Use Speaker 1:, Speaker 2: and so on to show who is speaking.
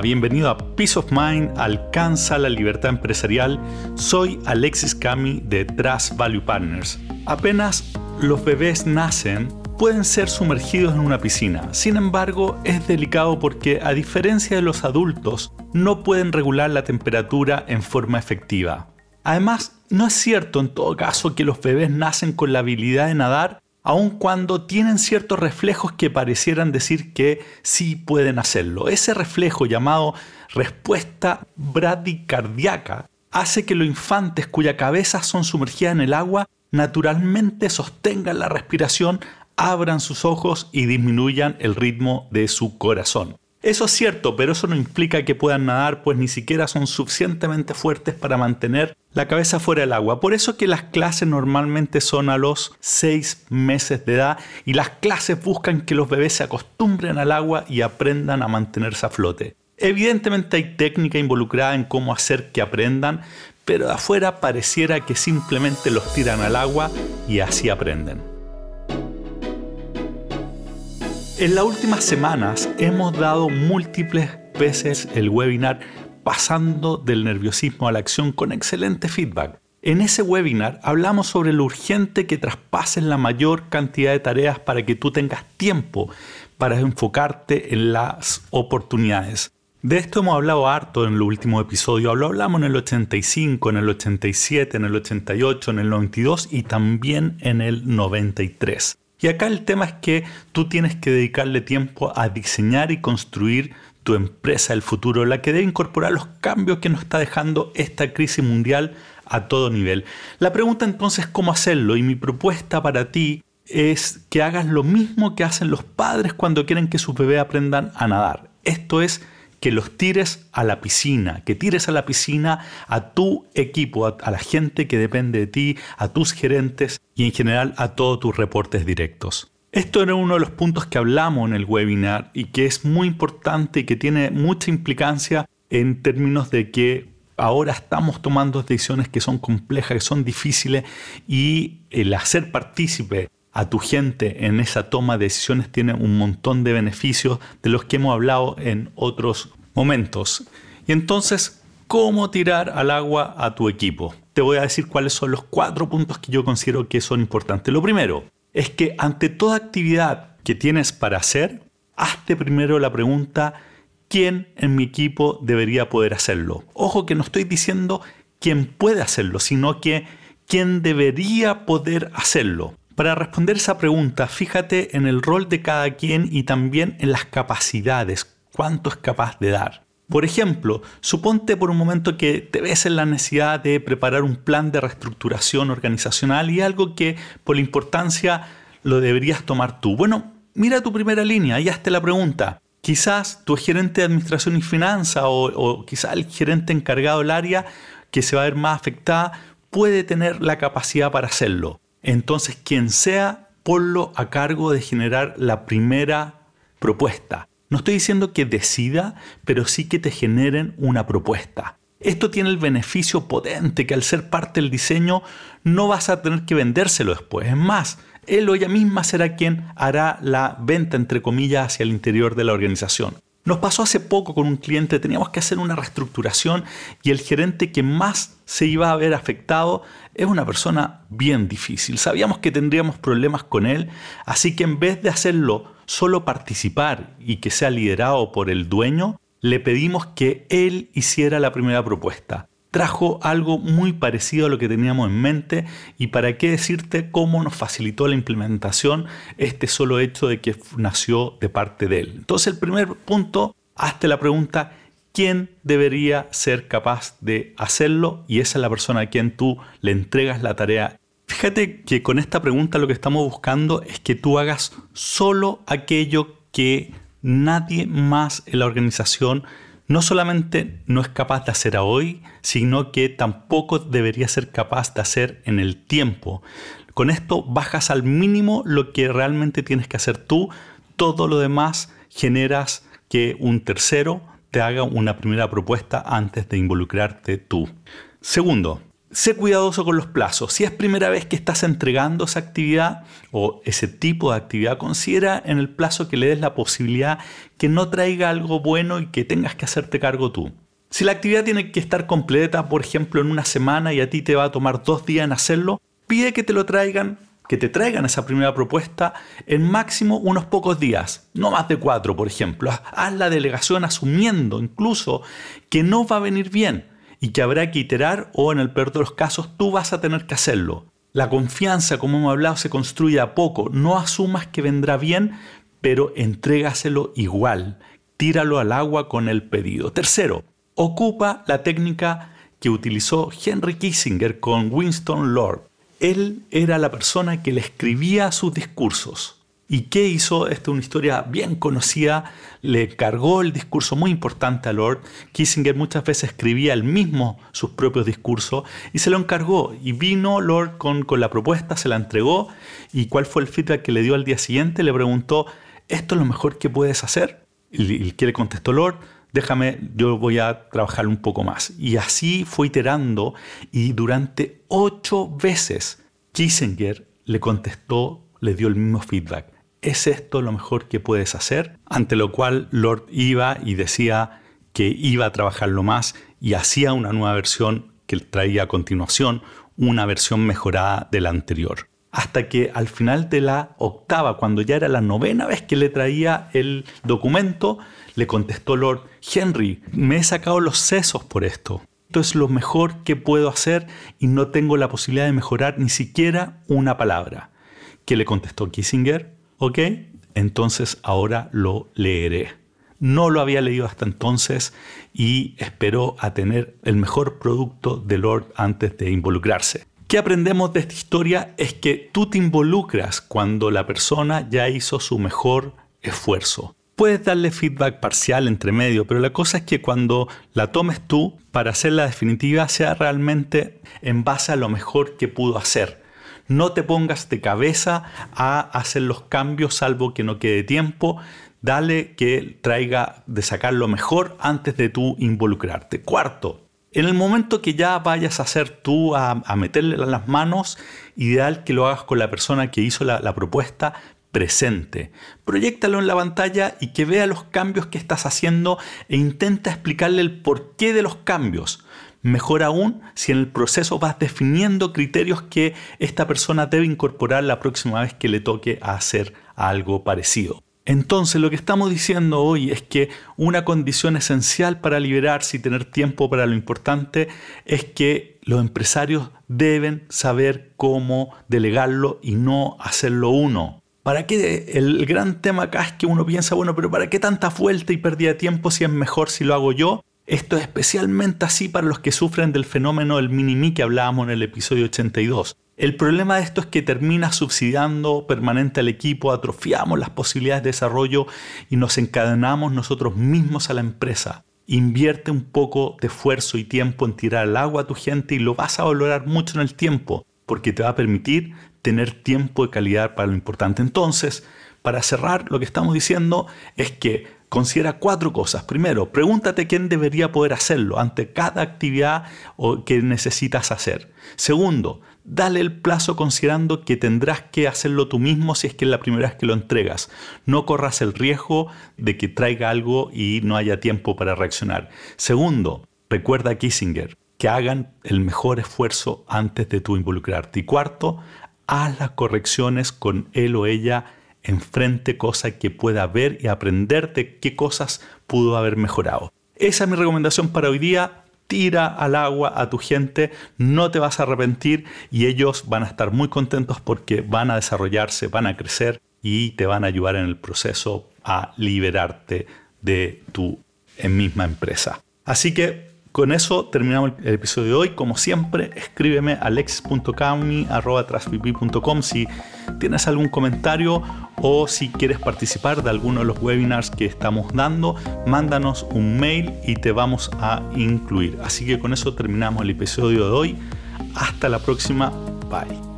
Speaker 1: Bienvenido a Peace of Mind, alcanza la libertad empresarial. Soy Alexis Cami de Trust Value Partners. Apenas los bebés nacen, pueden ser sumergidos en una piscina. Sin embargo, es delicado porque a diferencia de los adultos, no pueden regular la temperatura en forma efectiva. Además, no es cierto en todo caso que los bebés nacen con la habilidad de nadar aun cuando tienen ciertos reflejos que parecieran decir que sí pueden hacerlo. Ese reflejo llamado respuesta bradicardiaca hace que los infantes cuya cabeza son sumergidas en el agua naturalmente sostengan la respiración, abran sus ojos y disminuyan el ritmo de su corazón. Eso es cierto, pero eso no implica que puedan nadar, pues ni siquiera son suficientemente fuertes para mantener la cabeza fuera del agua. Por eso que las clases normalmente son a los 6 meses de edad y las clases buscan que los bebés se acostumbren al agua y aprendan a mantenerse a flote. Evidentemente hay técnica involucrada en cómo hacer que aprendan, pero de afuera pareciera que simplemente los tiran al agua y así aprenden. En las últimas semanas hemos dado múltiples veces el webinar Pasando del nerviosismo a la acción con excelente feedback. En ese webinar hablamos sobre lo urgente que traspases la mayor cantidad de tareas para que tú tengas tiempo para enfocarte en las oportunidades. De esto hemos hablado harto en el último episodio. Lo hablamos en el 85, en el 87, en el 88, en el 92 y también en el 93. Y acá el tema es que tú tienes que dedicarle tiempo a diseñar y construir tu empresa del futuro, la que debe incorporar los cambios que nos está dejando esta crisis mundial a todo nivel. La pregunta entonces es cómo hacerlo y mi propuesta para ti es que hagas lo mismo que hacen los padres cuando quieren que sus bebés aprendan a nadar. Esto es que los tires a la piscina, que tires a la piscina a tu equipo, a, la gente que depende de ti, a tus gerentes y en general a todos tus reportes directos. Esto era uno de los puntos que hablamos en el webinar y que es muy importante y que tiene mucha implicancia en términos de que ahora estamos tomando decisiones que son complejas, que son difíciles y el hacer partícipe a tu gente en esa toma de decisiones tiene un montón de beneficios de los que hemos hablado en otros momentos. Y entonces, ¿cómo tirar al agua a tu equipo? Te voy a decir cuáles son los cuatro puntos que yo considero que son importantes. Lo primero es que ante toda actividad que tienes para hacer, hazte primero la pregunta, ¿quién en mi equipo debería poder hacerlo? Ojo que no estoy diciendo quién puede hacerlo, sino que quién debería poder hacerlo. Para responder esa pregunta, fíjate en el rol de cada quien y también en las capacidades, cuánto es capaz de dar. Por ejemplo, suponte por un momento que te ves en la necesidad de preparar un plan de reestructuración organizacional y algo que por la importancia lo deberías tomar tú. Bueno, mira tu primera línea y hazte la pregunta. Quizás tu gerente de administración y finanzas o, o quizás el gerente encargado del área que se va a ver más afectada puede tener la capacidad para hacerlo. Entonces, quien sea, ponlo a cargo de generar la primera propuesta. No estoy diciendo que decida, pero sí que te generen una propuesta. Esto tiene el beneficio potente que al ser parte del diseño no vas a tener que vendérselo después. Es más, él o ella misma será quien hará la venta, entre comillas, hacia el interior de la organización. Nos pasó hace poco con un cliente, teníamos que hacer una reestructuración y el gerente que más se iba a ver afectado es una persona bien difícil. Sabíamos que tendríamos problemas con él, así que en vez de hacerlo solo participar y que sea liderado por el dueño, le pedimos que él hiciera la primera propuesta trajo algo muy parecido a lo que teníamos en mente y para qué decirte cómo nos facilitó la implementación este solo hecho de que nació de parte de él. Entonces el primer punto, hazte la pregunta, ¿quién debería ser capaz de hacerlo? Y esa es la persona a quien tú le entregas la tarea. Fíjate que con esta pregunta lo que estamos buscando es que tú hagas solo aquello que nadie más en la organización no solamente no es capaz de hacer a hoy, sino que tampoco debería ser capaz de hacer en el tiempo. Con esto bajas al mínimo lo que realmente tienes que hacer tú, todo lo demás generas que un tercero te haga una primera propuesta antes de involucrarte tú. Segundo, sé cuidadoso con los plazos. Si es primera vez que estás entregando esa actividad o ese tipo de actividad, considera en el plazo que le des la posibilidad que no traiga algo bueno y que tengas que hacerte cargo tú. Si la actividad tiene que estar completa, por ejemplo, en una semana y a ti te va a tomar dos días en hacerlo, pide que te lo traigan, que te traigan esa primera propuesta en máximo unos pocos días, no más de cuatro, por ejemplo. Haz la delegación asumiendo incluso que no va a venir bien y que habrá que iterar o en el peor de los casos tú vas a tener que hacerlo. La confianza, como hemos hablado, se construye a poco. No asumas que vendrá bien, pero entrégaselo igual. Tíralo al agua con el pedido. Tercero, ocupa la técnica que utilizó Henry Kissinger con Winston Lord. Él era la persona que le escribía sus discursos. ¿Y qué hizo? Esta es una historia bien conocida. Le cargó el discurso muy importante a Lord. Kissinger muchas veces escribía él mismo sus propios discursos y se lo encargó. Y vino Lord con, con la propuesta, se la entregó. ¿Y cuál fue el feedback que le dio al día siguiente? Le preguntó, ¿esto es lo mejor que puedes hacer? ¿Y qué le contestó Lord? Déjame, yo voy a trabajar un poco más. Y así fue iterando y durante ocho veces Kissinger le contestó, le dio el mismo feedback. ¿Es esto lo mejor que puedes hacer? Ante lo cual Lord iba y decía que iba a trabajarlo más y hacía una nueva versión que traía a continuación, una versión mejorada de la anterior. Hasta que al final de la octava, cuando ya era la novena vez que le traía el documento, le contestó Lord, Henry, me he sacado los sesos por esto. Esto es lo mejor que puedo hacer y no tengo la posibilidad de mejorar ni siquiera una palabra. ¿Qué le contestó Kissinger? ¿Ok? Entonces ahora lo leeré. No lo había leído hasta entonces y espero a tener el mejor producto de Lord antes de involucrarse. ¿Qué aprendemos de esta historia? Es que tú te involucras cuando la persona ya hizo su mejor esfuerzo. Puedes darle feedback parcial entre medio, pero la cosa es que cuando la tomes tú para hacerla definitiva sea realmente en base a lo mejor que pudo hacer no te pongas de cabeza a hacer los cambios salvo que no quede tiempo. Dale que traiga de sacar lo mejor antes de tú involucrarte. Cuarto, en el momento que ya vayas a hacer tú a, meterle las manos, ideal que lo hagas con la persona que hizo la, la propuesta presente. Proyectalo en la pantalla y que vea los cambios que estás haciendo e intenta explicarle el porqué de los cambios. Mejor aún si en el proceso vas definiendo criterios que esta persona debe incorporar la próxima vez que le toque hacer algo parecido. Entonces lo que estamos diciendo hoy es que una condición esencial para liberarse y tener tiempo para lo importante es que los empresarios deben saber cómo delegarlo y no hacerlo uno. ¿Para qué? El gran tema acá es que uno piensa, bueno, pero ¿para qué tanta vuelta y pérdida de tiempo si es mejor si lo hago yo? Esto es especialmente así para los que sufren del fenómeno del mini que hablábamos en el episodio 82. El problema de esto es que termina subsidiando permanente al equipo, atrofiamos las posibilidades de desarrollo y nos encadenamos nosotros mismos a la empresa. Invierte un poco de esfuerzo y tiempo en tirar al agua a tu gente y lo vas a valorar mucho en el tiempo, porque te va a permitir tener tiempo de calidad para lo importante. Entonces, para cerrar, lo que estamos diciendo es que considera cuatro cosas. Primero, pregúntate quién debería poder hacerlo ante cada actividad que necesitas hacer. Segundo, dale el plazo considerando que tendrás que hacerlo tú mismo si es que es la primera vez que lo entregas. No corras el riesgo de que traiga algo y no haya tiempo para reaccionar. Segundo, recuerda a Kissinger que hagan el mejor esfuerzo antes de tú involucrarte. Y cuarto, haz las correcciones con él o ella enfrente cosas que pueda ver y aprender de qué cosas pudo haber mejorado. Esa es mi recomendación para hoy día. Tira al agua a tu gente, no te vas a arrepentir y ellos van a estar muy contentos porque van a desarrollarse, van a crecer y te van a ayudar en el proceso a liberarte de tu misma empresa. Así que con eso terminamos el episodio de hoy. Como siempre, escríbeme a alexis.cauni.com si tienes algún comentario o si quieres participar de alguno de los webinars que estamos dando, mándanos un mail y te vamos a incluir. Así que con eso terminamos el episodio de hoy. Hasta la próxima. Bye.